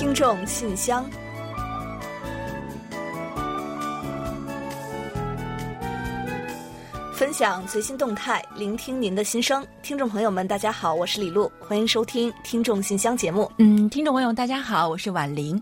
听众信箱，分享最新动态，聆听您的心声。听众朋友们，大家好，我是李璐，欢迎收听《听众信箱》节目。嗯，听众朋友，大家好，我是婉玲。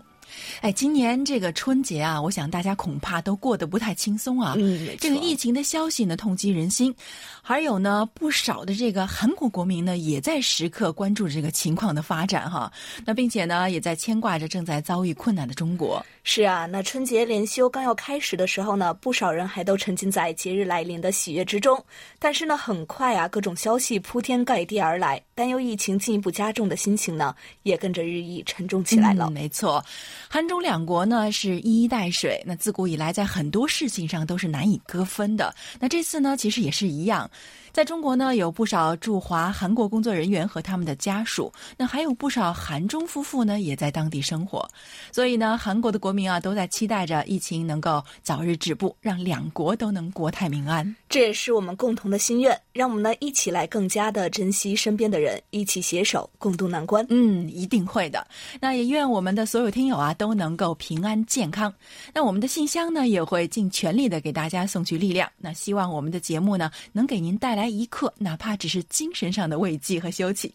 哎，今年这个春节啊，我想大家恐怕都过得不太轻松啊。嗯，这个疫情的消息呢，痛击人心。还有呢，不少的这个韩国国民呢，也在时刻关注这个情况的发展哈。那并且呢，也在牵挂着正在遭遇困难的中国。是啊，那春节连休刚要开始的时候呢，不少人还都沉浸在节日来临的喜悦之中。但是呢，很快啊，各种消息铺天盖地而来，担忧疫情进一步加重的心情呢，也跟着日益沉重起来了。嗯、没错，韩中两国呢是一衣带水，那自古以来在很多事情上都是难以割分的。那这次呢，其实也是一样。在中国呢，有不少驻华韩国工作人员和他们的家属，那还有不少韩中夫妇呢，也在当地生活。所以呢，韩国的国民啊，都在期待着疫情能够早日止步，让两国都能国泰民安。这也是我们共同的心愿，让我们呢一起来更加的珍惜身边的人，一起携手共度难关。嗯，一定会的。那也愿我们的所有听友啊，都能够平安健康。那我们的信箱呢，也会尽全力的给大家送去力量。那希望我们的节目呢，能给您带来来一刻，哪怕只是精神上的慰藉和休憩。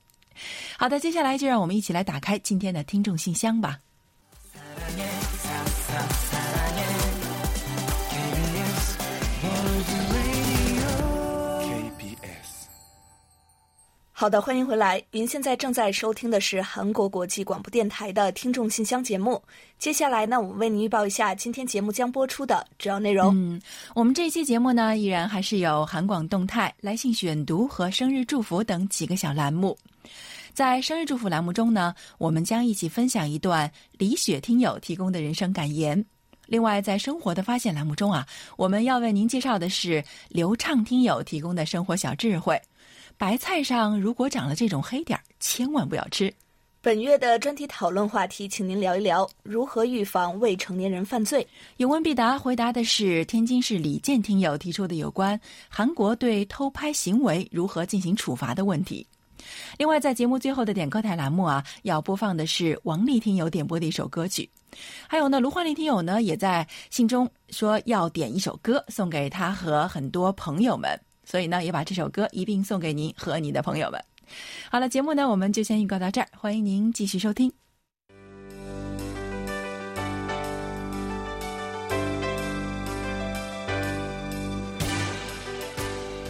好的，接下来就让我们一起来打开今天的听众信箱吧。好的，欢迎回来。您现在正在收听的是韩国国际广播电台的听众信箱节目。接下来呢，我们为您预报一下今天节目将播出的主要内容。嗯，我们这一期节目呢，依然还是有韩广动态、来信选读和生日祝福等几个小栏目。在生日祝福栏目中呢，我们将一起分享一段李雪听友提供的人生感言。另外，在生活的发现栏目中啊，我们要为您介绍的是刘畅听友提供的生活小智慧。白菜上如果长了这种黑点儿，千万不要吃。本月的专题讨论话题，请您聊一聊如何预防未成年人犯罪。有问必答，回答的是天津市李健听友提出的有关韩国对偷拍行为如何进行处罚的问题。另外，在节目最后的点歌台栏目啊，要播放的是王丽听友点播的一首歌曲。还有呢，卢焕丽听友呢也在信中说要点一首歌送给他和很多朋友们。所以呢，也把这首歌一并送给您和你的朋友们。好了，节目呢，我们就先预告到这儿，欢迎您继续收听。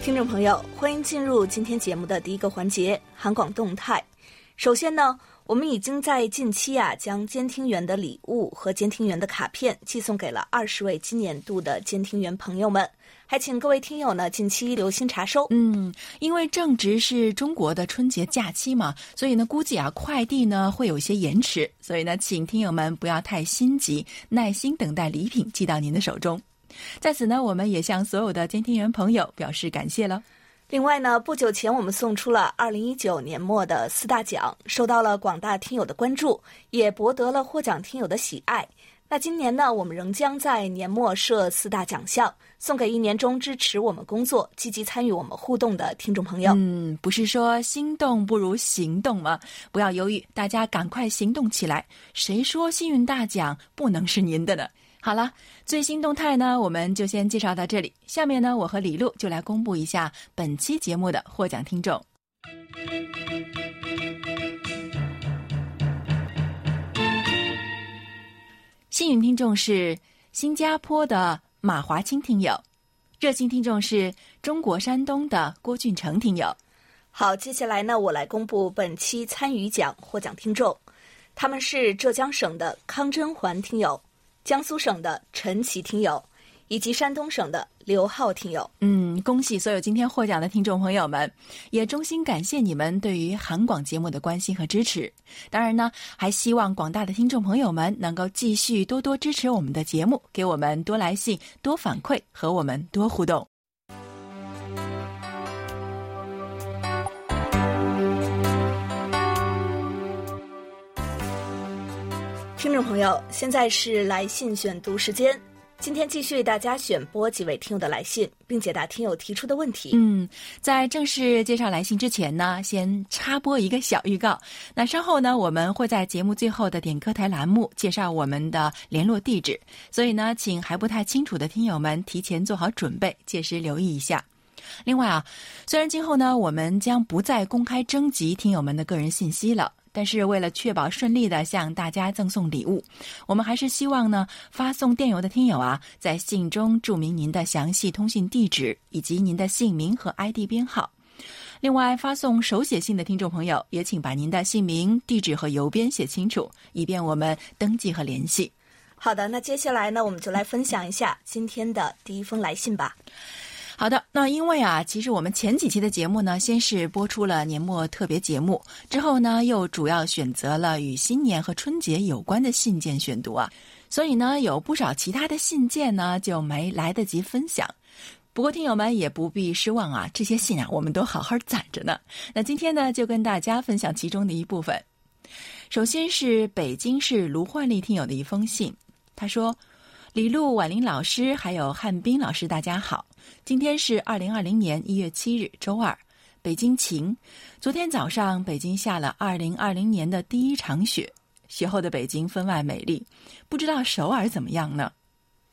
听众朋友，欢迎进入今天节目的第一个环节——韩广动态。首先呢，我们已经在近期啊，将监听员的礼物和监听员的卡片寄送给了二十位今年度的监听员朋友们。还请各位听友呢近期留心查收。嗯，因为正值是中国的春节假期嘛，所以呢，估计啊快递呢会有一些延迟，所以呢，请听友们不要太心急，耐心等待礼品寄到您的手中。在此呢，我们也向所有的监听员朋友表示感谢了。另外呢，不久前我们送出了二零一九年末的四大奖，受到了广大听友的关注，也博得了获奖听友的喜爱。那今年呢，我们仍将在年末设四大奖项，送给一年中支持我们工作、积极参与我们互动的听众朋友。嗯，不是说心动不如行动吗？不要犹豫，大家赶快行动起来！谁说幸运大奖不能是您的呢？好了，最新动态呢，我们就先介绍到这里。下面呢，我和李璐就来公布一下本期节目的获奖听众。幸运听众是新加坡的马华清听友，热心听众是中国山东的郭俊成听友。好，接下来呢，我来公布本期参与奖获奖听众，他们是浙江省的康真环听友、江苏省的陈奇听友。以及山东省的刘浩听友，嗯，恭喜所有今天获奖的听众朋友们，也衷心感谢你们对于韩广节目的关心和支持。当然呢，还希望广大的听众朋友们能够继续多多支持我们的节目，给我们多来信、多反馈和我们多互动。听众朋友，现在是来信选读时间。今天继续为大家选播几位听友的来信，并解答听友提出的问题。嗯，在正式介绍来信之前呢，先插播一个小预告。那稍后呢，我们会在节目最后的点歌台栏目介绍我们的联络地址，所以呢，请还不太清楚的听友们提前做好准备，届时留意一下。另外啊，虽然今后呢，我们将不再公开征集听友们的个人信息了。但是为了确保顺利的向大家赠送礼物，我们还是希望呢，发送电邮的听友啊，在信中注明您的详细通信地址以及您的姓名和 ID 编号。另外，发送手写信的听众朋友也请把您的姓名、地址和邮编写清楚，以便我们登记和联系。好的，那接下来呢，我们就来分享一下今天的第一封来信吧。好的，那因为啊，其实我们前几期的节目呢，先是播出了年末特别节目，之后呢，又主要选择了与新年和春节有关的信件选读啊，所以呢，有不少其他的信件呢就没来得及分享。不过听友们也不必失望啊，这些信啊，我们都好好攒着呢。那今天呢，就跟大家分享其中的一部分。首先是北京市卢焕丽听友的一封信，他说。李璐、婉玲老师还有汉斌老师，大家好。今天是二零二零年一月七日，周二，北京晴。昨天早上，北京下了二零二零年的第一场雪，雪后的北京分外美丽。不知道首尔怎么样呢？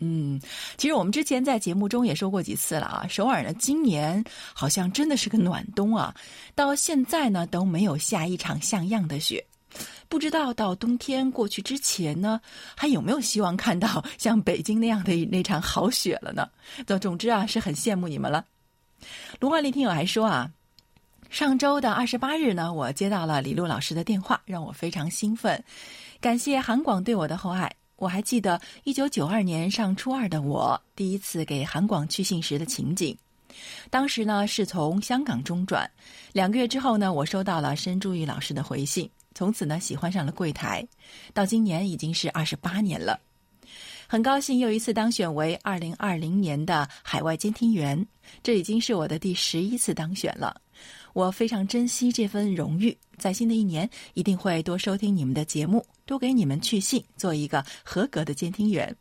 嗯，其实我们之前在节目中也说过几次了啊。首尔呢，今年好像真的是个暖冬啊，到现在呢都没有下一场像样的雪。不知道到冬天过去之前呢，还有没有希望看到 像北京那样的那场好雪了呢？总总之啊，是很羡慕你们了。卢万丽听友还说啊，上周的二十八日呢，我接到了李璐老师的电话，让我非常兴奋。感谢韩广对我的厚爱，我还记得一九九二年上初二的我第一次给韩广去信时的情景。当时呢是从香港中转，两个月之后呢，我收到了申珠玉老师的回信。从此呢，喜欢上了柜台，到今年已经是二十八年了。很高兴又一次当选为二零二零年的海外监听员，这已经是我的第十一次当选了。我非常珍惜这份荣誉，在新的一年一定会多收听你们的节目，多给你们去信，做一个合格的监听员。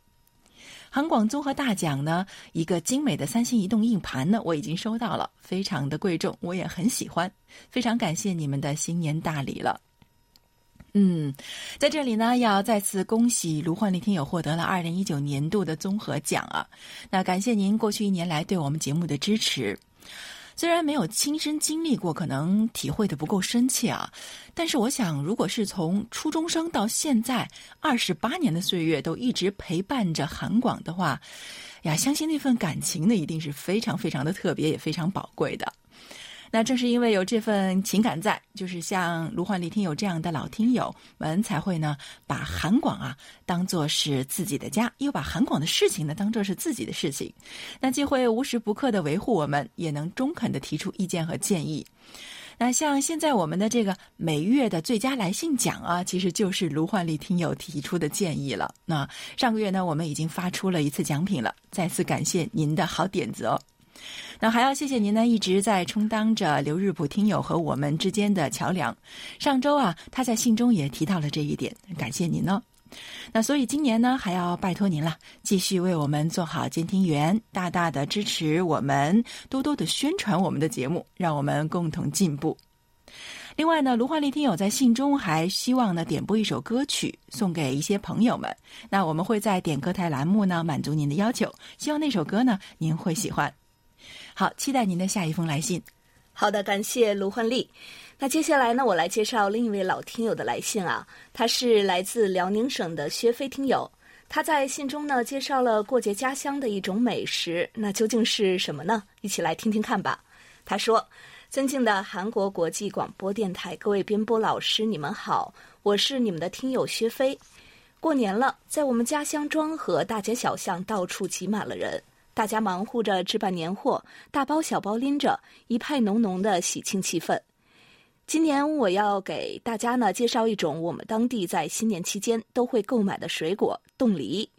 韩广综合大奖呢，一个精美的三星移动硬盘呢，我已经收到了，非常的贵重，我也很喜欢，非常感谢你们的新年大礼了。嗯，在这里呢，要再次恭喜卢焕丽听友获得了二零一九年度的综合奖啊！那感谢您过去一年来对我们节目的支持。虽然没有亲身经历过，可能体会的不够深切啊，但是我想，如果是从初中生到现在二十八年的岁月都一直陪伴着韩广的话，呀，相信那份感情呢，一定是非常非常的特别，也非常宝贵的。那正是因为有这份情感在，就是像卢焕丽听友这样的老听友们才会呢，把韩广啊当做是自己的家，又把韩广的事情呢当做是自己的事情，那既会无时不刻的维护我们，也能中肯的提出意见和建议。那像现在我们的这个每月的最佳来信奖啊，其实就是卢焕丽听友提出的建议了。那上个月呢，我们已经发出了一次奖品了，再次感谢您的好点子哦。那还要谢谢您呢，一直在充当着刘日普听友和我们之间的桥梁。上周啊，他在信中也提到了这一点，感谢您呢。那所以今年呢，还要拜托您了，继续为我们做好监听员，大大的支持我们，多多的宣传我们的节目，让我们共同进步。另外呢，卢焕丽听友在信中还希望呢点播一首歌曲送给一些朋友们。那我们会在点歌台栏目呢满足您的要求，希望那首歌呢您会喜欢。好，期待您的下一封来信。好的，感谢卢焕丽。那接下来呢，我来介绍另一位老听友的来信啊，他是来自辽宁省的薛飞听友。他在信中呢介绍了过节家乡的一种美食，那究竟是什么呢？一起来听听看吧。他说：“尊敬的韩国国际广播电台各位编播老师，你们好，我是你们的听友薛飞。过年了，在我们家乡庄河大街小巷，到处挤满了人。”大家忙活着置办年货，大包小包拎着，一派浓浓的喜庆气氛。今年我要给大家呢介绍一种我们当地在新年期间都会购买的水果——冻梨。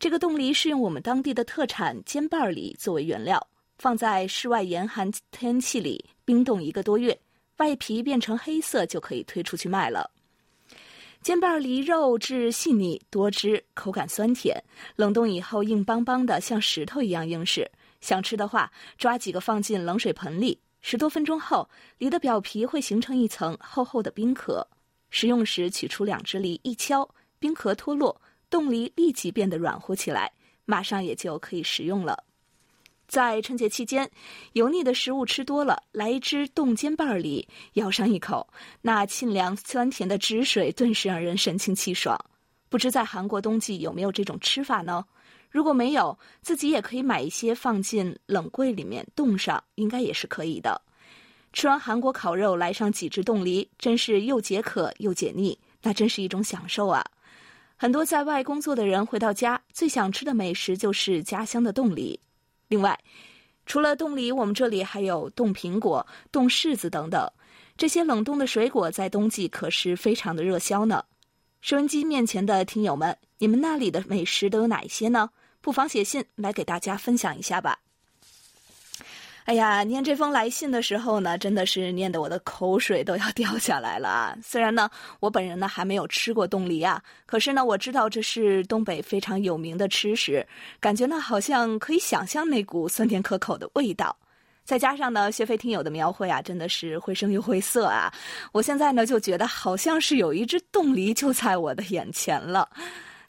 这个冻梨是用我们当地的特产尖瓣梨作为原料，放在室外严寒天气里冰冻一个多月，外皮变成黑色就可以推出去卖了。煎瓣梨肉质细腻多汁，口感酸甜，冷冻以后硬邦邦的，像石头一样硬实。想吃的话，抓几个放进冷水盆里，十多分钟后，梨的表皮会形成一层厚厚的冰壳。食用时取出两只梨，一敲，冰壳脱落，冻梨立即变得软和起来，马上也就可以食用了。在春节期间，油腻的食物吃多了，来一只冻煎瓣梨，咬上一口，那沁凉酸甜的汁水顿时让人神清气爽。不知在韩国冬季有没有这种吃法呢？如果没有，自己也可以买一些放进冷柜里面冻上，应该也是可以的。吃完韩国烤肉，来上几只冻梨，真是又解渴又解腻，那真是一种享受啊！很多在外工作的人回到家，最想吃的美食就是家乡的冻梨。另外，除了冻梨，我们这里还有冻苹果、冻柿子等等，这些冷冻的水果在冬季可是非常的热销呢。收音机面前的听友们，你们那里的美食都有哪一些呢？不妨写信来给大家分享一下吧。哎呀，念这封来信的时候呢，真的是念得我的口水都要掉下来了啊！虽然呢，我本人呢还没有吃过冻梨啊，可是呢，我知道这是东北非常有名的吃食，感觉呢好像可以想象那股酸甜可口的味道。再加上呢，薛飞听友的描绘啊，真的是绘声又绘色啊！我现在呢就觉得好像是有一只冻梨就在我的眼前了。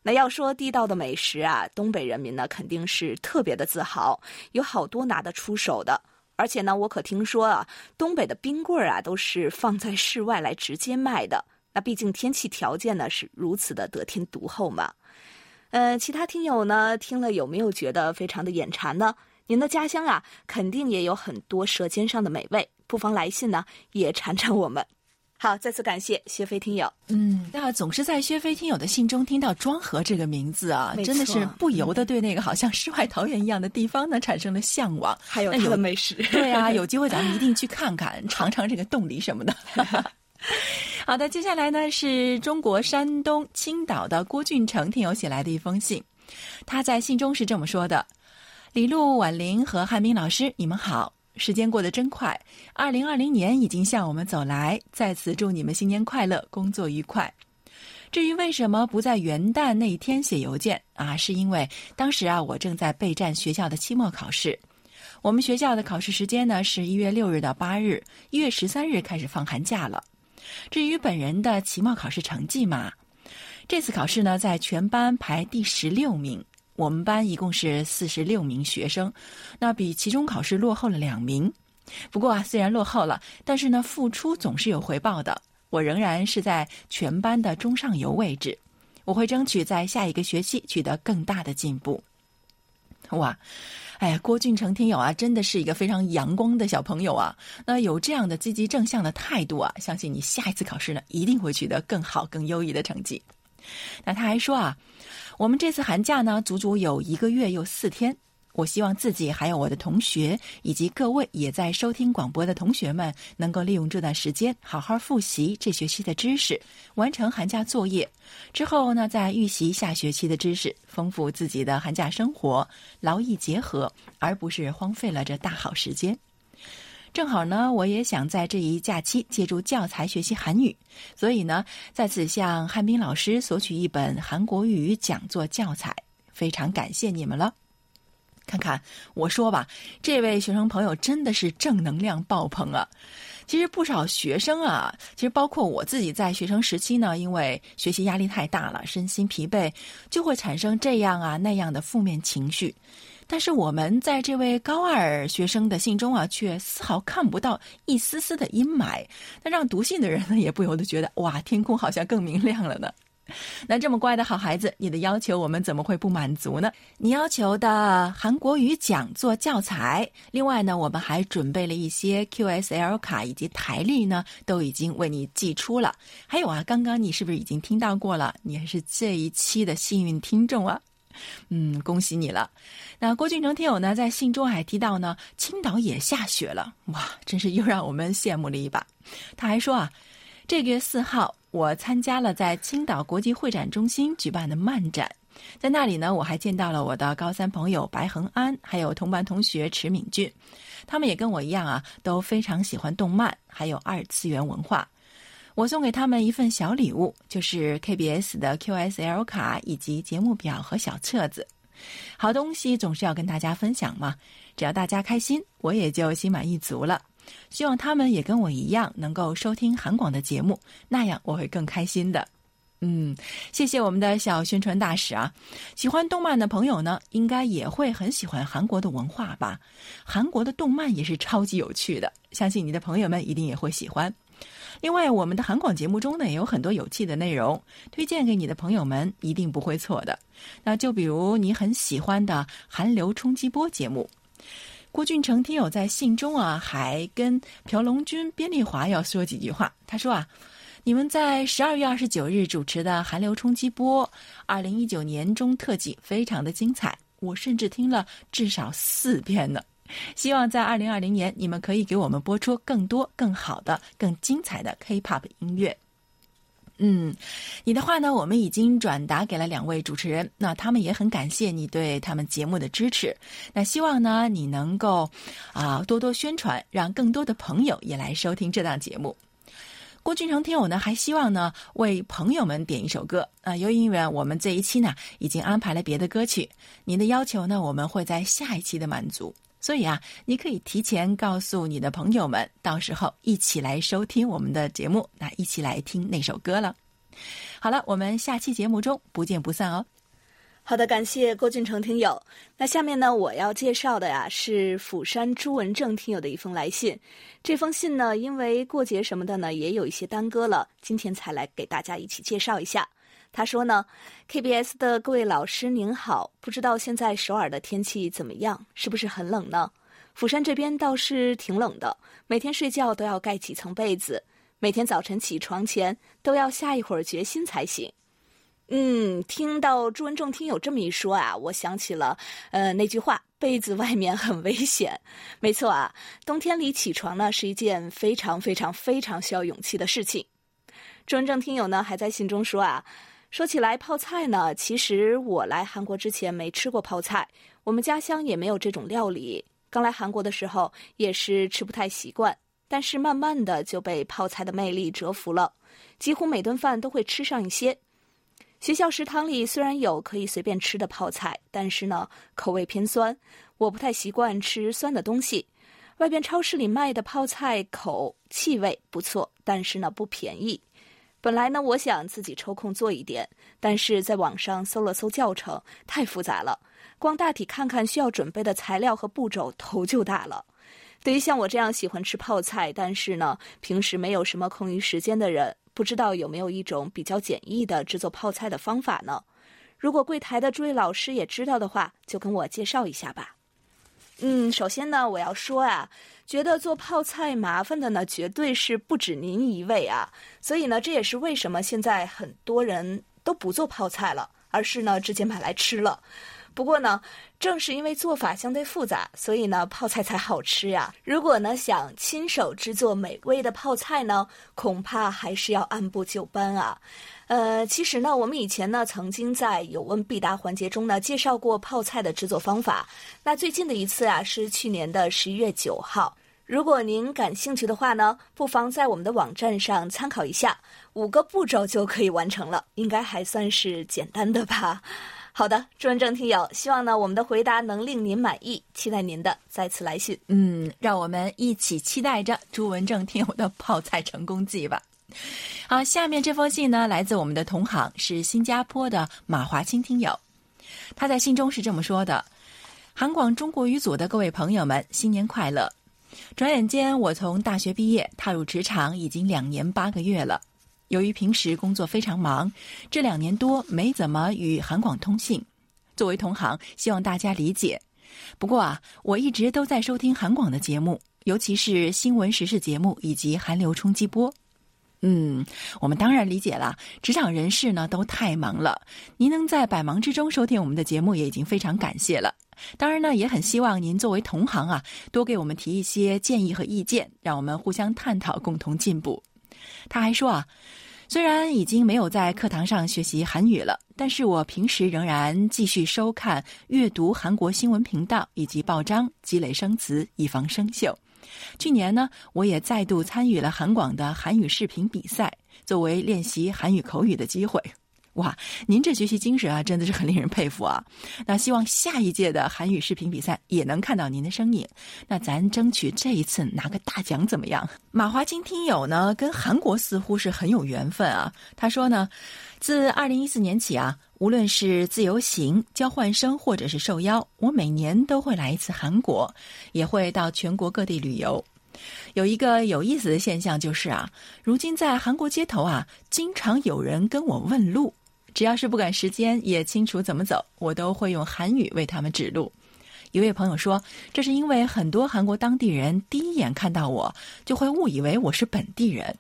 那要说地道的美食啊，东北人民呢肯定是特别的自豪，有好多拿得出手的。而且呢，我可听说啊，东北的冰棍儿啊，都是放在室外来直接卖的。那毕竟天气条件呢是如此的得天独厚嘛。呃，其他听友呢听了有没有觉得非常的眼馋呢？您的家乡啊，肯定也有很多舌尖上的美味，不妨来信呢也馋馋我们。好，再次感谢薛飞听友。嗯，那总是在薛飞听友的信中听到庄河这个名字啊，真的是不由得对那个好像世外桃源一样的地方呢产生了向往。还有它的美食，对啊，有机会咱们一定去看看，尝尝这个冻梨什么的。好的，接下来呢是中国山东青岛的郭俊成听友写来的一封信，他在信中是这么说的：“李璐、婉玲和汉斌老师，你们好。”时间过得真快，二零二零年已经向我们走来。在此祝你们新年快乐，工作愉快。至于为什么不在元旦那一天写邮件啊，是因为当时啊，我正在备战学校的期末考试。我们学校的考试时间呢是一月六日到八日，一月十三日开始放寒假了。至于本人的期末考试成绩嘛，这次考试呢在全班排第十六名。我们班一共是四十六名学生，那比期中考试落后了两名。不过啊，虽然落后了，但是呢，付出总是有回报的。我仍然是在全班的中上游位置，我会争取在下一个学期取得更大的进步。哇，哎呀，郭俊成听友啊，真的是一个非常阳光的小朋友啊。那有这样的积极正向的态度啊，相信你下一次考试呢，一定会取得更好、更优异的成绩。那他还说啊。我们这次寒假呢，足足有一个月又四天。我希望自己还有我的同学以及各位也在收听广播的同学们，能够利用这段时间好好复习这学期的知识，完成寒假作业。之后呢，再预习下学期的知识，丰富自己的寒假生活，劳逸结合，而不是荒废了这大好时间。正好呢，我也想在这一假期借助教材学习韩语，所以呢，在此向汉斌老师索取一本韩国语讲座教材，非常感谢你们了。看看我说吧，这位学生朋友真的是正能量爆棚啊！其实不少学生啊，其实包括我自己在学生时期呢，因为学习压力太大了，身心疲惫，就会产生这样啊那样的负面情绪。但是我们在这位高二学生的信中啊，却丝毫看不到一丝丝的阴霾，那让读信的人呢，也不由得觉得哇，天空好像更明亮了呢。那这么乖的好孩子，你的要求我们怎么会不满足呢？你要求的韩国语讲座教材，另外呢，我们还准备了一些 QSL 卡以及台历呢，都已经为你寄出了。还有啊，刚刚你是不是已经听到过了？你还是这一期的幸运听众啊！嗯，恭喜你了。那郭俊成听友呢，在信中还提到呢，青岛也下雪了，哇，真是又让我们羡慕了一把。他还说啊，这个月四号，我参加了在青岛国际会展中心举办的漫展，在那里呢，我还见到了我的高三朋友白恒安，还有同班同学池敏俊，他们也跟我一样啊，都非常喜欢动漫，还有二次元文化。我送给他们一份小礼物，就是 KBS 的 QSL 卡以及节目表和小册子。好东西总是要跟大家分享嘛，只要大家开心，我也就心满意足了。希望他们也跟我一样能够收听韩广的节目，那样我会更开心的。嗯，谢谢我们的小宣传大使啊！喜欢动漫的朋友呢，应该也会很喜欢韩国的文化吧？韩国的动漫也是超级有趣的，相信你的朋友们一定也会喜欢。另外，我们的韩广节目中呢，也有很多有趣的内容，推荐给你的朋友们一定不会错的。那就比如你很喜欢的韩流冲击波节目。郭俊成听友在信中啊，还跟朴龙君、边丽华要说几句话。他说啊，你们在十二月二十九日主持的《韩流冲击波》二零一九年中特辑非常的精彩，我甚至听了至少四遍呢。希望在二零二零年，你们可以给我们播出更多、更好的、更精彩的 K-pop 音乐。嗯，你的话呢，我们已经转达给了两位主持人，那他们也很感谢你对他们节目的支持。那希望呢，你能够啊多多宣传，让更多的朋友也来收听这档节目。郭俊成听友呢，还希望呢为朋友们点一首歌啊，由于因为我们这一期呢已经安排了别的歌曲，您的要求呢，我们会在下一期的满足。所以啊，你可以提前告诉你的朋友们，到时候一起来收听我们的节目，那一起来听那首歌了。好了，我们下期节目中不见不散哦。好的，感谢郭俊成听友。那下面呢，我要介绍的呀是釜山朱文正听友的一封来信。这封信呢，因为过节什么的呢，也有一些耽搁了，今天才来给大家一起介绍一下。他说呢，KBS 的各位老师您好，不知道现在首尔的天气怎么样，是不是很冷呢？釜山这边倒是挺冷的，每天睡觉都要盖几层被子，每天早晨起床前都要下一会儿决心才行。嗯，听到朱文正听友这么一说啊，我想起了呃那句话，被子外面很危险。没错啊，冬天里起床呢是一件非常非常非常需要勇气的事情。朱文正听友呢还在信中说啊。说起来泡菜呢，其实我来韩国之前没吃过泡菜，我们家乡也没有这种料理。刚来韩国的时候也是吃不太习惯，但是慢慢的就被泡菜的魅力折服了，几乎每顿饭都会吃上一些。学校食堂里虽然有可以随便吃的泡菜，但是呢口味偏酸，我不太习惯吃酸的东西。外边超市里卖的泡菜口气味不错，但是呢不便宜。本来呢，我想自己抽空做一点，但是在网上搜了搜教程，太复杂了，光大体看看需要准备的材料和步骤，头就大了。对于像我这样喜欢吃泡菜，但是呢平时没有什么空余时间的人，不知道有没有一种比较简易的制作泡菜的方法呢？如果柜台的诸位老师也知道的话，就跟我介绍一下吧。嗯，首先呢，我要说啊，觉得做泡菜麻烦的呢，绝对是不止您一位啊。所以呢，这也是为什么现在很多人都不做泡菜了，而是呢直接买来吃了。不过呢，正是因为做法相对复杂，所以呢泡菜才好吃呀。如果呢想亲手制作美味的泡菜呢，恐怕还是要按部就班啊。呃，其实呢，我们以前呢曾经在有问必答环节中呢介绍过泡菜的制作方法。那最近的一次啊是去年的十一月九号。如果您感兴趣的话呢，不妨在我们的网站上参考一下，五个步骤就可以完成了，应该还算是简单的吧。好的，朱文正听友，希望呢我们的回答能令您满意，期待您的再次来信。嗯，让我们一起期待着朱文正听友的泡菜成功记吧。好，下面这封信呢，来自我们的同行，是新加坡的马华清听友。他在信中是这么说的：“韩广中国语组的各位朋友们，新年快乐！转眼间，我从大学毕业，踏入职场已经两年八个月了。由于平时工作非常忙，这两年多没怎么与韩广通信。作为同行，希望大家理解。不过啊，我一直都在收听韩广的节目，尤其是新闻时事节目以及韩流冲击波。”嗯，我们当然理解了，职场人士呢都太忙了。您能在百忙之中收听我们的节目，也已经非常感谢了。当然呢，也很希望您作为同行啊，多给我们提一些建议和意见，让我们互相探讨，共同进步。他还说啊，虽然已经没有在课堂上学习韩语了，但是我平时仍然继续收看、阅读韩国新闻频道以及报章，积累生词，以防生锈。去年呢，我也再度参与了韩广的韩语视频比赛，作为练习韩语口语的机会。哇，您这学习精神啊，真的是很令人佩服啊！那希望下一届的韩语视频比赛也能看到您的身影。那咱争取这一次拿个大奖怎么样？马华金听友呢，跟韩国似乎是很有缘分啊。他说呢，自二零一四年起啊，无论是自由行、交换生或者是受邀，我每年都会来一次韩国，也会到全国各地旅游。有一个有意思的现象就是啊，如今在韩国街头啊，经常有人跟我问路。只要是不赶时间，也清楚怎么走，我都会用韩语为他们指路。一位朋友说，这是因为很多韩国当地人第一眼看到我，就会误以为我是本地人。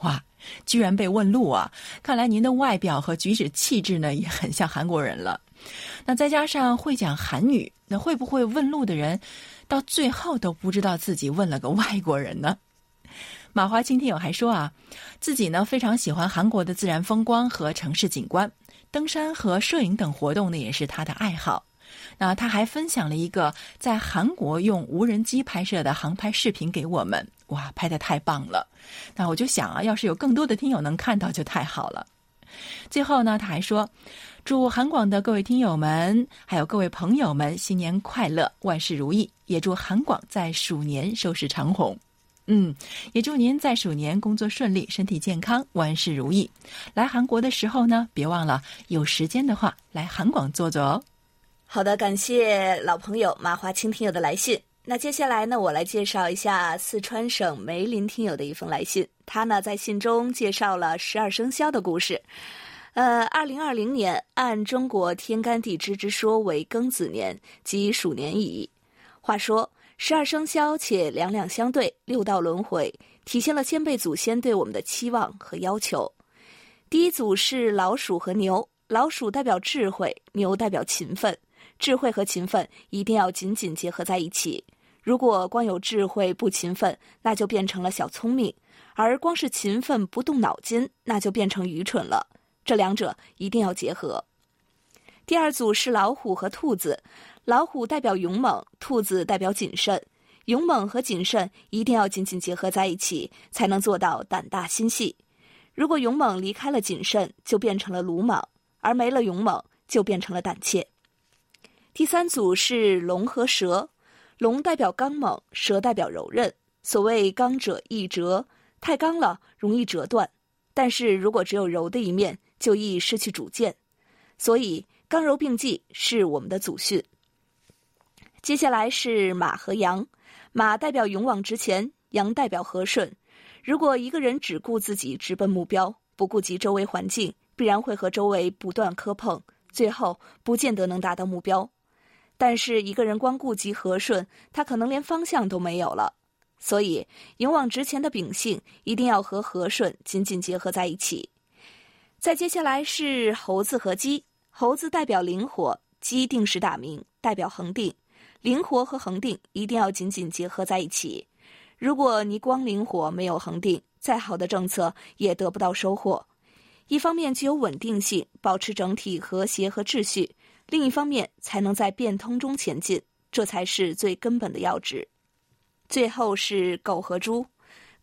哇，居然被问路啊！看来您的外表和举止气质呢，也很像韩国人了。那再加上会讲韩语，那会不会问路的人，到最后都不知道自己问了个外国人呢？马华清听友还说啊，自己呢非常喜欢韩国的自然风光和城市景观，登山和摄影等活动呢也是他的爱好。那他还分享了一个在韩国用无人机拍摄的航拍视频给我们，哇，拍的太棒了！那我就想啊，要是有更多的听友能看到就太好了。最后呢，他还说，祝韩广的各位听友们还有各位朋友们新年快乐，万事如意，也祝韩广在鼠年收视长虹。嗯，也祝您在鼠年工作顺利，身体健康，万事如意。来韩国的时候呢，别忘了有时间的话来韩广坐坐哦。好的，感谢老朋友麻花青听友的来信。那接下来呢，我来介绍一下四川省梅林听友的一封来信。他呢在信中介绍了十二生肖的故事。呃，二零二零年按中国天干地支之说为庚子年，即鼠年矣。话说。十二生肖且两两相对，六道轮回，体现了先辈祖先对我们的期望和要求。第一组是老鼠和牛，老鼠代表智慧，牛代表勤奋。智慧和勤奋一定要紧紧结合在一起。如果光有智慧不勤奋，那就变成了小聪明；而光是勤奋不动脑筋，那就变成愚蠢了。这两者一定要结合。第二组是老虎和兔子。老虎代表勇猛，兔子代表谨慎。勇猛和谨慎一定要紧紧结合在一起，才能做到胆大心细。如果勇猛离开了谨慎，就变成了鲁莽；而没了勇猛，就变成了胆怯。第三组是龙和蛇，龙代表刚猛，蛇代表柔韧。所谓刚者易折，太刚了容易折断；但是如果只有柔的一面，就易失去主见。所以刚柔并济是我们的祖训。接下来是马和羊，马代表勇往直前，羊代表和顺。如果一个人只顾自己直奔目标，不顾及周围环境，必然会和周围不断磕碰，最后不见得能达到目标。但是一个人光顾及和顺，他可能连方向都没有了。所以勇往直前的秉性一定要和和顺紧紧结合在一起。再接下来是猴子和鸡，猴子代表灵活，鸡定时打鸣，代表恒定。灵活和恒定一定要紧紧结合在一起。如果你光灵活没有恒定，再好的政策也得不到收获。一方面具有稳定性，保持整体和谐和秩序；另一方面才能在变通中前进，这才是最根本的要旨。最后是狗和猪，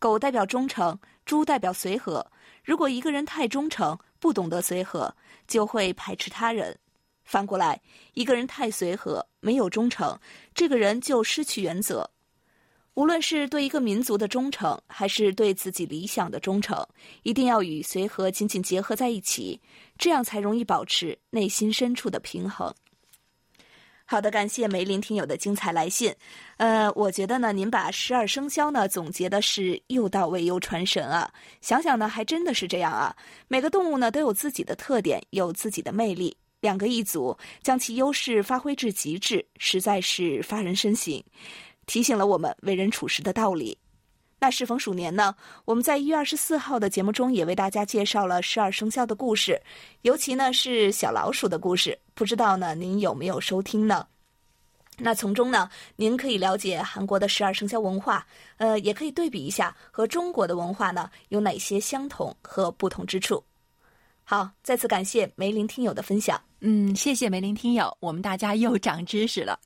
狗代表忠诚，猪代表随和。如果一个人太忠诚，不懂得随和，就会排斥他人。反过来，一个人太随和，没有忠诚，这个人就失去原则。无论是对一个民族的忠诚，还是对自己理想的忠诚，一定要与随和紧紧结合在一起，这样才容易保持内心深处的平衡。好的，感谢梅林听友的精彩来信。呃，我觉得呢，您把十二生肖呢总结的是又到位又传神啊。想想呢，还真的是这样啊。每个动物呢都有自己的特点，有自己的魅力。两个一组，将其优势发挥至极致，实在是发人深省，提醒了我们为人处事的道理。那适逢鼠年呢，我们在一月二十四号的节目中也为大家介绍了十二生肖的故事，尤其呢是小老鼠的故事。不知道呢您有没有收听呢？那从中呢，您可以了解韩国的十二生肖文化，呃，也可以对比一下和中国的文化呢有哪些相同和不同之处。好，再次感谢梅林听友的分享。嗯，谢谢梅林听友，我们大家又长知识了。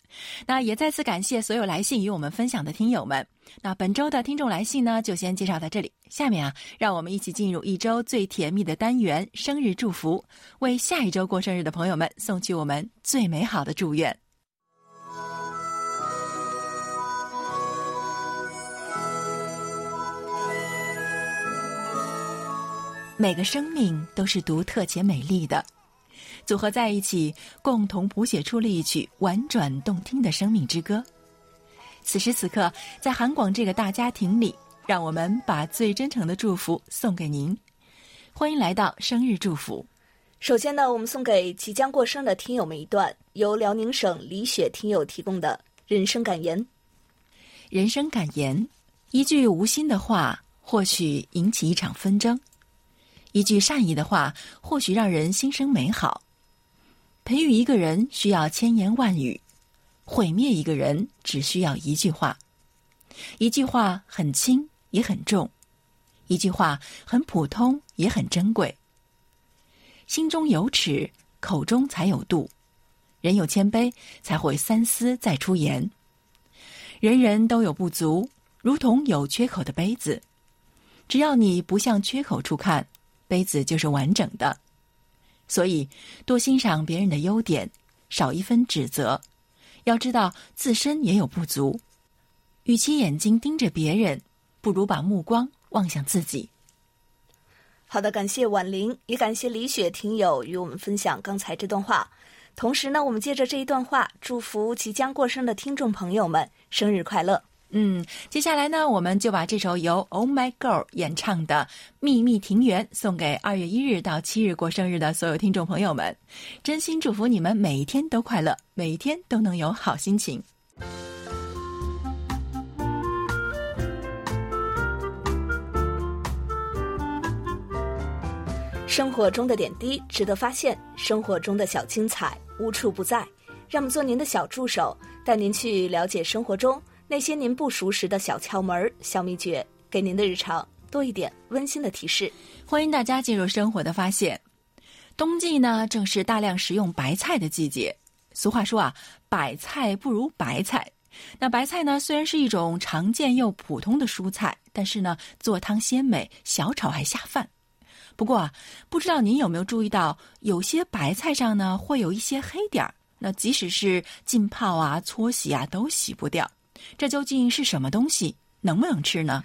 那也再次感谢所有来信与我们分享的听友们。那本周的听众来信呢，就先介绍到这里。下面啊，让我们一起进入一周最甜蜜的单元——生日祝福，为下一周过生日的朋友们送去我们最美好的祝愿。每个生命都是独特且美丽的，组合在一起，共同谱写出了一曲婉转动听的生命之歌。此时此刻，在韩广这个大家庭里，让我们把最真诚的祝福送给您。欢迎来到生日祝福。首先呢，我们送给即将过生的听友们一段由辽宁省李雪听友提供的人生感言。人生感言：一句无心的话，或许引起一场纷争；一句善意的话，或许让人心生美好。培育一个人需要千言万语。毁灭一个人只需要一句话，一句话很轻也很重，一句话很普通也很珍贵。心中有尺，口中才有度。人有谦卑，才会三思再出言。人人都有不足，如同有缺口的杯子。只要你不向缺口处看，杯子就是完整的。所以，多欣赏别人的优点，少一分指责。要知道自身也有不足，与其眼睛盯着别人，不如把目光望向自己。好的，感谢婉玲，也感谢李雪听友与我们分享刚才这段话。同时呢，我们借着这一段话，祝福即将过生的听众朋友们生日快乐。嗯，接下来呢，我们就把这首由 Oh My Girl 演唱的《秘密庭园》送给二月一日到七日过生日的所有听众朋友们，真心祝福你们每一天都快乐，每一天都能有好心情。生活中的点滴值得发现，生活中的小精彩无处不在。让我们做您的小助手，带您去了解生活中。那些您不熟识的小窍门、小秘诀，给您的日常多一点温馨的提示。欢迎大家进入生活的发现。冬季呢，正是大量食用白菜的季节。俗话说啊，百菜不如白菜。那白菜呢，虽然是一种常见又普通的蔬菜，但是呢，做汤鲜美，小炒还下饭。不过啊，不知道您有没有注意到，有些白菜上呢，会有一些黑点儿。那即使是浸泡啊、搓洗啊，都洗不掉。这究竟是什么东西？能不能吃呢？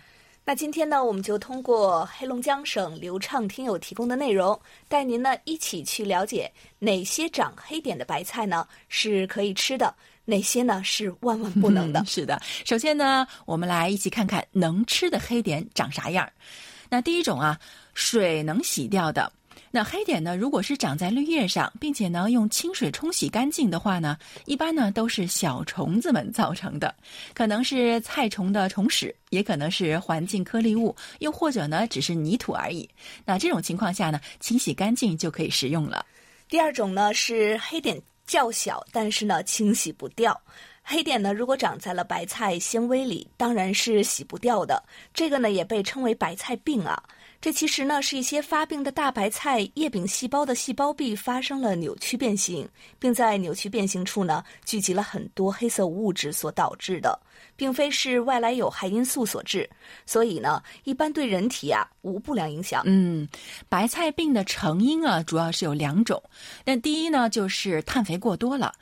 那今天呢，我们就通过黑龙江省流畅听友提供的内容，带您呢一起去了解哪些长黑点的白菜呢是可以吃的，哪些呢是万万不能的。是的，首先呢，我们来一起看看能吃的黑点长啥样。那第一种啊，水能洗掉的。那黑点呢？如果是长在绿叶上，并且呢用清水冲洗干净的话呢，一般呢都是小虫子们造成的，可能是菜虫的虫屎，也可能是环境颗粒物，又或者呢只是泥土而已。那这种情况下呢，清洗干净就可以食用了。第二种呢是黑点较小，但是呢清洗不掉。黑点呢如果长在了白菜纤维里，当然是洗不掉的。这个呢也被称为白菜病啊。这其实呢是一些发病的大白菜叶柄细胞的细胞壁发生了扭曲变形，并在扭曲变形处呢聚集了很多黑色物质所导致的，并非是外来有害因素所致，所以呢一般对人体啊无不良影响。嗯，白菜病的成因啊主要是有两种，那第一呢就是碳肥过多了。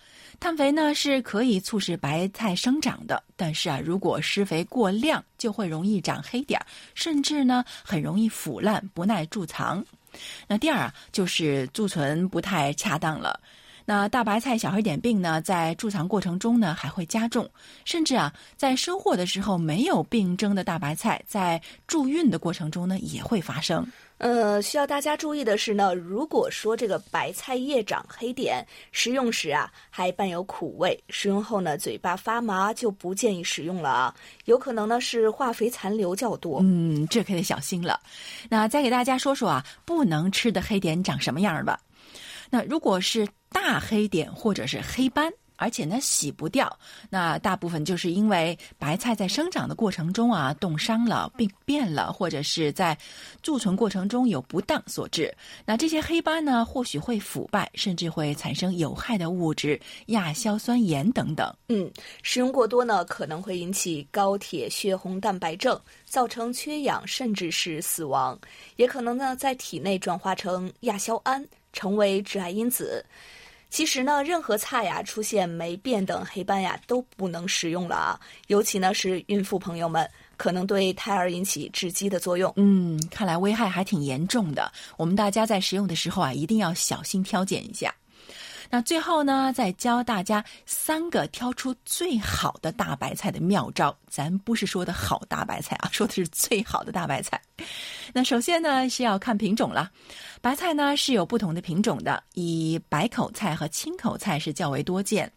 碳肥呢是可以促使白菜生长的，但是啊，如果施肥过量，就会容易长黑点儿，甚至呢很容易腐烂，不耐贮藏。那第二啊，就是贮存不太恰当了。那大白菜小黑点病呢，在贮藏过程中呢还会加重，甚至啊，在收获的时候没有病征的大白菜，在贮运的过程中呢也会发生。呃，需要大家注意的是呢，如果说这个白菜叶长黑点，食用时啊还伴有苦味，食用后呢嘴巴发麻，就不建议食用了啊，有可能呢是化肥残留较多。嗯，这可得小心了。那再给大家说说啊，不能吃的黑点长什么样吧？那如果是大黑点或者是黑斑。而且呢洗不掉。那大部分就是因为白菜在生长的过程中啊冻伤了、病变了，或者是在贮存过程中有不当所致。那这些黑斑呢，或许会腐败，甚至会产生有害的物质亚硝酸盐等等。嗯，食用过多呢，可能会引起高铁血红蛋白症，造成缺氧，甚至是死亡。也可能呢，在体内转化成亚硝胺，成为致癌因子。其实呢，任何菜呀出现霉变等黑斑呀，都不能食用了啊。尤其呢是孕妇朋友们，可能对胎儿引起致畸的作用。嗯，看来危害还挺严重的。我们大家在食用的时候啊，一定要小心挑拣一下。那最后呢，再教大家三个挑出最好的大白菜的妙招。咱不是说的好大白菜啊，说的是最好的大白菜。那首先呢是要看品种了，白菜呢是有不同的品种的，以白口菜和青口菜是较为多见。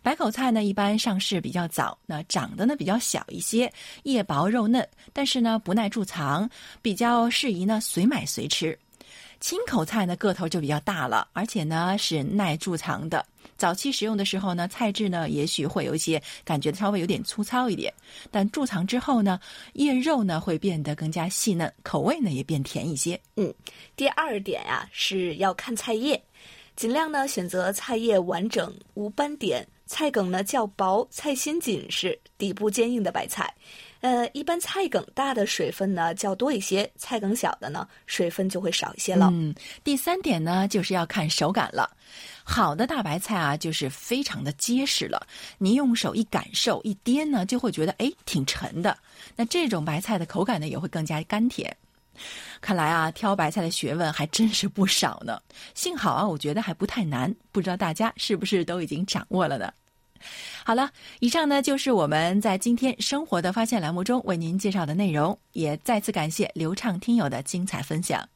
白口菜呢一般上市比较早，那长得呢比较小一些，叶薄肉嫩，但是呢不耐贮藏，比较适宜呢随买随吃。青口菜呢个头就比较大了，而且呢是耐贮藏的。早期食用的时候呢，菜质呢也许会有一些感觉稍微有点粗糙一点，但贮藏之后呢，叶肉呢会变得更加细嫩，口味呢也变甜一些。嗯，第二点呀是要看菜叶，尽量呢选择菜叶完整无斑点、菜梗呢较薄、菜心紧实、底部坚硬的白菜。呃，一般菜梗大的水分呢较多一些，菜梗小的呢水分就会少一些了。嗯，第三点呢就是要看手感了。好的大白菜啊，就是非常的结实了，你用手一感受一掂呢，就会觉得哎挺沉的。那这种白菜的口感呢也会更加甘甜。看来啊，挑白菜的学问还真是不少呢。幸好啊，我觉得还不太难，不知道大家是不是都已经掌握了呢？好了，以上呢就是我们在今天生活的发现栏目中为您介绍的内容，也再次感谢流畅听友的精彩分享。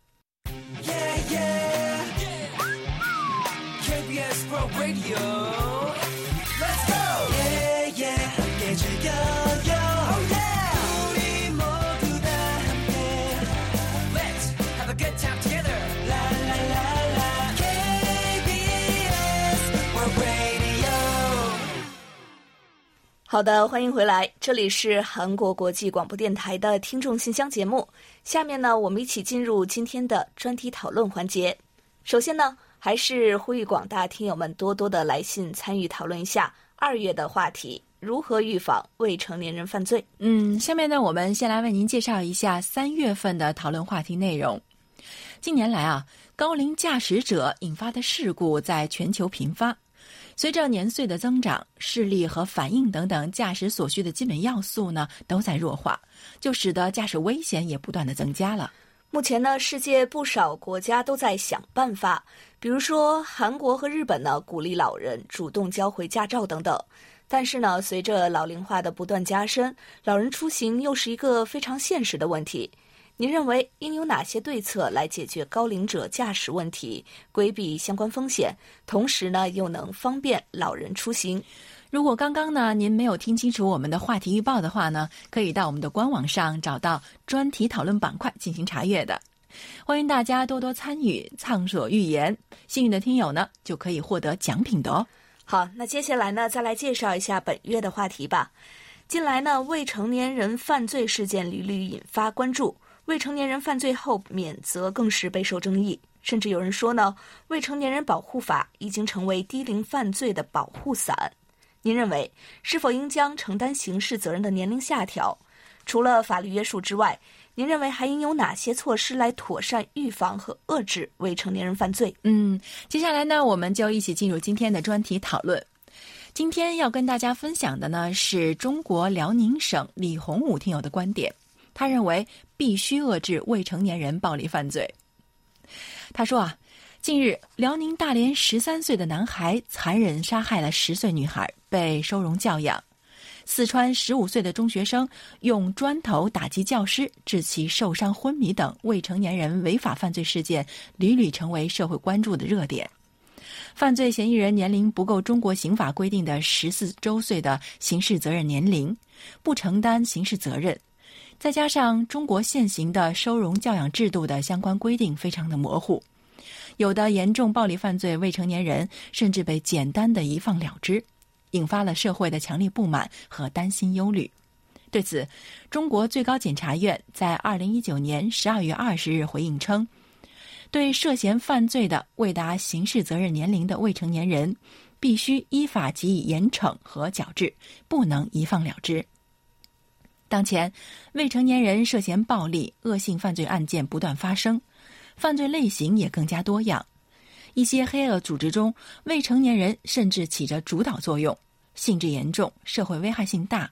好的，欢迎回来，这里是韩国国际广播电台的听众信箱节目。下面呢，我们一起进入今天的专题讨论环节。首先呢，还是呼吁广大听友们多多的来信参与讨论一下二月的话题：如何预防未成年人犯罪。嗯，下面呢，我们先来为您介绍一下三月份的讨论话题内容。近年来啊，高龄驾驶者引发的事故在全球频发。随着年岁的增长，视力和反应等等驾驶所需的基本要素呢，都在弱化，就使得驾驶危险也不断的增加了。目前呢，世界不少国家都在想办法，比如说韩国和日本呢，鼓励老人主动交回驾照等等。但是呢，随着老龄化的不断加深，老人出行又是一个非常现实的问题。您认为应有哪些对策来解决高龄者驾驶问题，规避相关风险，同时呢又能方便老人出行？如果刚刚呢您没有听清楚我们的话题预报的话呢，可以到我们的官网上找到专题讨论板块进行查阅的。欢迎大家多多参与，畅所欲言。幸运的听友呢就可以获得奖品的哦。好，那接下来呢再来介绍一下本月的话题吧。近来呢未成年人犯罪事件屡屡引发关注。未成年人犯罪后免责更是备受争议，甚至有人说呢，未成年人保护法已经成为低龄犯罪的保护伞。您认为是否应将承担刑事责任的年龄下调？除了法律约束之外，您认为还应有哪些措施来妥善预防和遏制未成年人犯罪？嗯，接下来呢，我们就一起进入今天的专题讨论。今天要跟大家分享的呢，是中国辽宁省李洪武听友的观点。他认为必须遏制未成年人暴力犯罪。他说啊，近日辽宁大连十三岁的男孩残忍杀害了十岁女孩，被收容教养；四川十五岁的中学生用砖头打击教师，致其受伤昏迷等未成年人违法犯罪事件屡屡成为社会关注的热点。犯罪嫌疑人年龄不够中国刑法规定的十四周岁的刑事责任年龄，不承担刑事责任。再加上中国现行的收容教养制度的相关规定非常的模糊，有的严重暴力犯罪未成年人甚至被简单的一放了之。引发了社会的强烈不满和担心忧虑。对此，中国最高检察院在二零一九年十二月二十日回应称，对涉嫌犯罪的未达刑事责任年龄的未成年人，必须依法给予严惩和矫治，不能一放了之。当前，未成年人涉嫌暴力、恶性犯罪案件不断发生，犯罪类型也更加多样。一些黑恶组织中，未成年人甚至起着主导作用，性质严重，社会危害性大。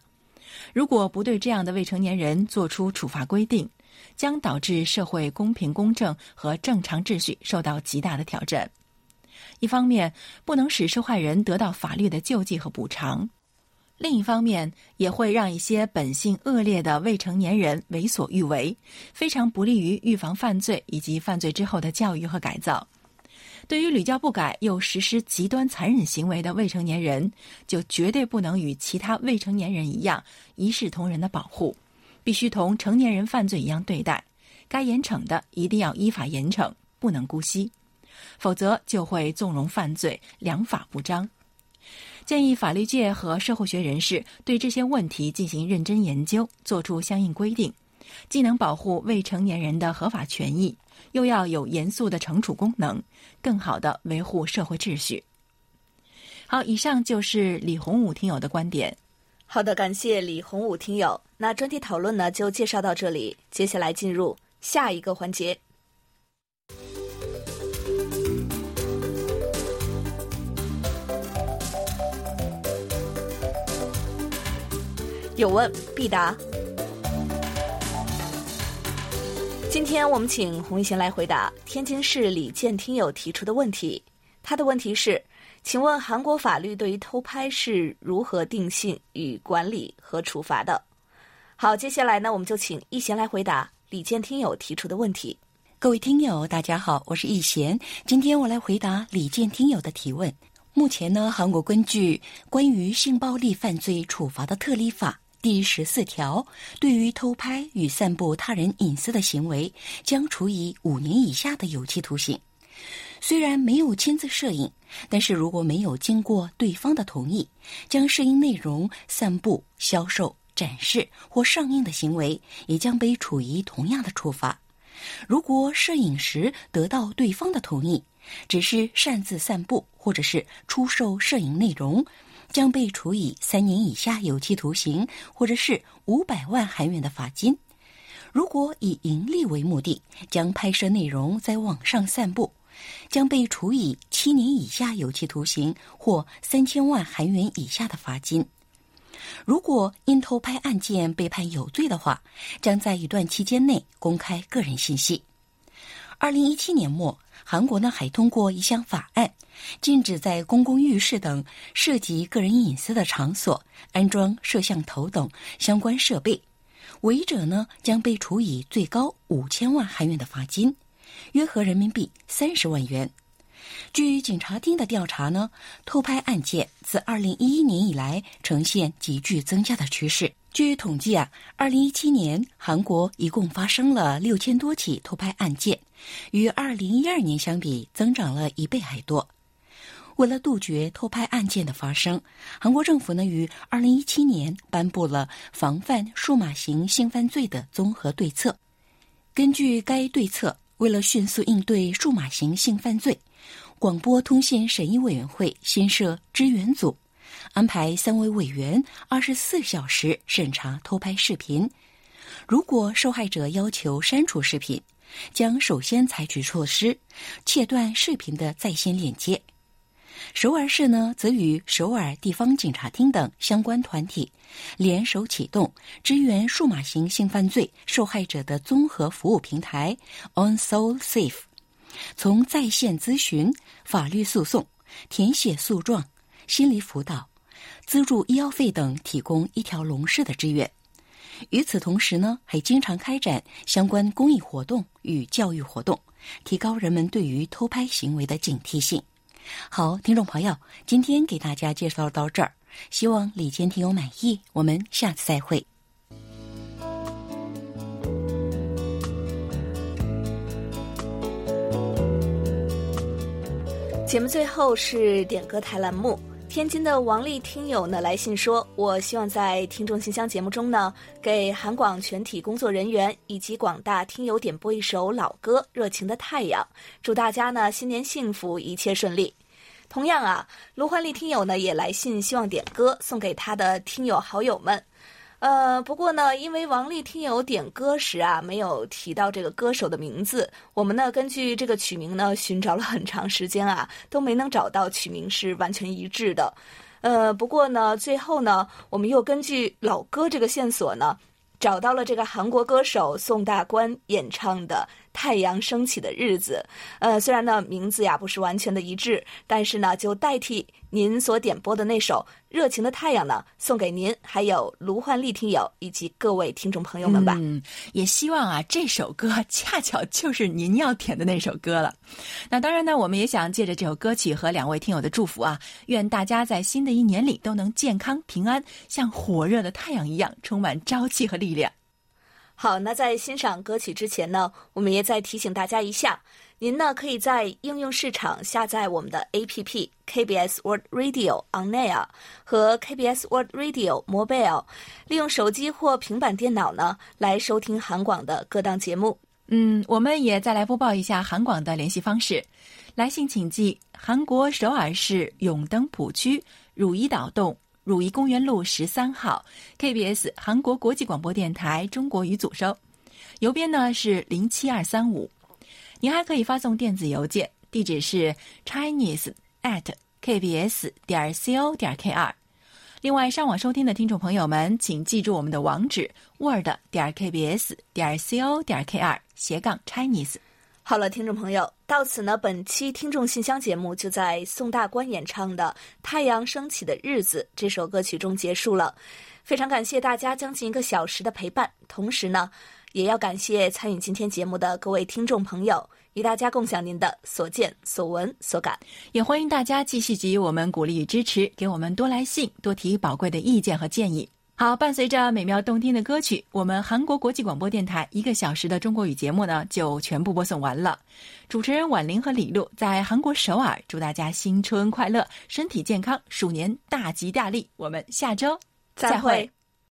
如果不对这样的未成年人做出处罚规定，将导致社会公平公正和正常秩序受到极大的挑战。一方面，不能使受害人得到法律的救济和补偿；另一方面，也会让一些本性恶劣的未成年人为所欲为，非常不利于预防犯罪以及犯罪之后的教育和改造。对于屡教不改又实施极端残忍行为的未成年人，就绝对不能与其他未成年人一样一视同仁的保护，必须同成年人犯罪一样对待。该严惩的一定要依法严惩，不能姑息，否则就会纵容犯罪，良法不彰。建议法律界和社会学人士对这些问题进行认真研究，做出相应规定，既能保护未成年人的合法权益。又要有严肃的惩处功能，更好的维护社会秩序。好，以上就是李洪武听友的观点。好的，感谢李洪武听友。那专题讨论呢，就介绍到这里。接下来进入下一个环节。有问必答。今天我们请洪一贤来回答天津市李健听友提出的问题。他的问题是：请问韩国法律对于偷拍是如何定性与管理和处罚的？好，接下来呢，我们就请一贤来回答李健听友提出的问题。各位听友，大家好，我是易贤。今天我来回答李健听友的提问。目前呢，韩国根据关于性暴力犯罪处罚的特例法。第十四条，对于偷拍与散布他人隐私的行为，将处以五年以下的有期徒刑。虽然没有亲自摄影，但是如果没有经过对方的同意，将摄影内容散布、销售、展示或上映的行为，也将被处以同样的处罚。如果摄影时得到对方的同意，只是擅自散布或者是出售摄影内容。将被处以三年以下有期徒刑，或者是五百万韩元的罚金。如果以盈利为目的，将拍摄内容在网上散布，将被处以七年以下有期徒刑或三千万韩元以下的罚金。如果因偷拍案件被判有罪的话，将在一段期间内公开个人信息。二零一七年末，韩国呢还通过一项法案。禁止在公共浴室等涉及个人隐私的场所安装摄像头等相关设备，违者呢将被处以最高五千万韩元的罚金，约合人民币三十万元。据警察厅的调查呢，偷拍案件自二零一一年以来呈现急剧增加的趋势。据统计啊，二零一七年韩国一共发生了六千多起偷拍案件，与二零一二年相比增长了一倍还多。为了杜绝偷拍案件的发生，韩国政府呢于二零一七年颁布了防范数码型性犯罪的综合对策。根据该对策，为了迅速应对数码型性犯罪，广播通信审议委员会新设支援组，安排三位委员二十四小时审查偷拍视频。如果受害者要求删除视频，将首先采取措施，切断视频的在线链接。首尔市呢，则与首尔地方警察厅等相关团体联手启动支援数码型性犯罪受害者的综合服务平台 On Soul Safe，从在线咨询、法律诉讼、填写诉状、心理辅导、资助医药费等，提供一条龙式的支援。与此同时呢，还经常开展相关公益活动与教育活动，提高人们对于偷拍行为的警惕性。好，听众朋友，今天给大家介绍到这儿，希望李坚听友满意。我们下次再会。节目最后是点歌台栏目，天津的王丽听友呢来信说，我希望在听众信箱节目中呢，给韩广全体工作人员以及广大听友点播一首老歌《热情的太阳》，祝大家呢新年幸福，一切顺利。同样啊，卢焕丽听友呢也来信，希望点歌送给他的听友好友们。呃，不过呢，因为王丽听友点歌时啊，没有提到这个歌手的名字，我们呢根据这个曲名呢寻找了很长时间啊，都没能找到曲名是完全一致的。呃，不过呢，最后呢，我们又根据老歌这个线索呢，找到了这个韩国歌手宋大关演唱的《太阳升起的日子》。呃，虽然呢名字呀不是完全的一致，但是呢就代替您所点播的那首。热情的太阳呢，送给您，还有卢焕丽听友以及各位听众朋友们吧。嗯，也希望啊，这首歌恰巧就是您要点的那首歌了。那当然呢，我们也想借着这首歌曲和两位听友的祝福啊，愿大家在新的一年里都能健康平安，像火热的太阳一样，充满朝气和力量。好，那在欣赏歌曲之前呢，我们也再提醒大家一下。您呢，可以在应用市场下载我们的 APP KBS World Radio On Air 和 KBS World Radio Mobile，利用手机或平板电脑呢来收听韩广的各档节目。嗯，我们也再来播报一下韩广的联系方式：来信请寄韩国首尔市永登浦区汝矣岛洞汝仪公园路十三号 KBS 韩国国际广播电台中国语组收，邮编呢是零七二三五。您还可以发送电子邮件，地址是 chinese at kbs 点 co 点 kr。另外，上网收听的听众朋友们，请记住我们的网址：word 点 kbs 点 co 点 kr 斜杠 chinese。好了，听众朋友，到此呢，本期听众信箱节目就在宋大官演唱的《太阳升起的日子》这首歌曲中结束了。非常感谢大家将近一个小时的陪伴，同时呢。也要感谢参与今天节目的各位听众朋友，与大家共享您的所见所闻所感。也欢迎大家继续给予我们鼓励与支持，给我们多来信，多提宝贵的意见和建议。好，伴随着美妙动听的歌曲，我们韩国国际广播电台一个小时的中国语节目呢，就全部播送完了。主持人婉玲和李璐在韩国首尔，祝大家新春快乐，身体健康，鼠年大吉大利。我们下周再会。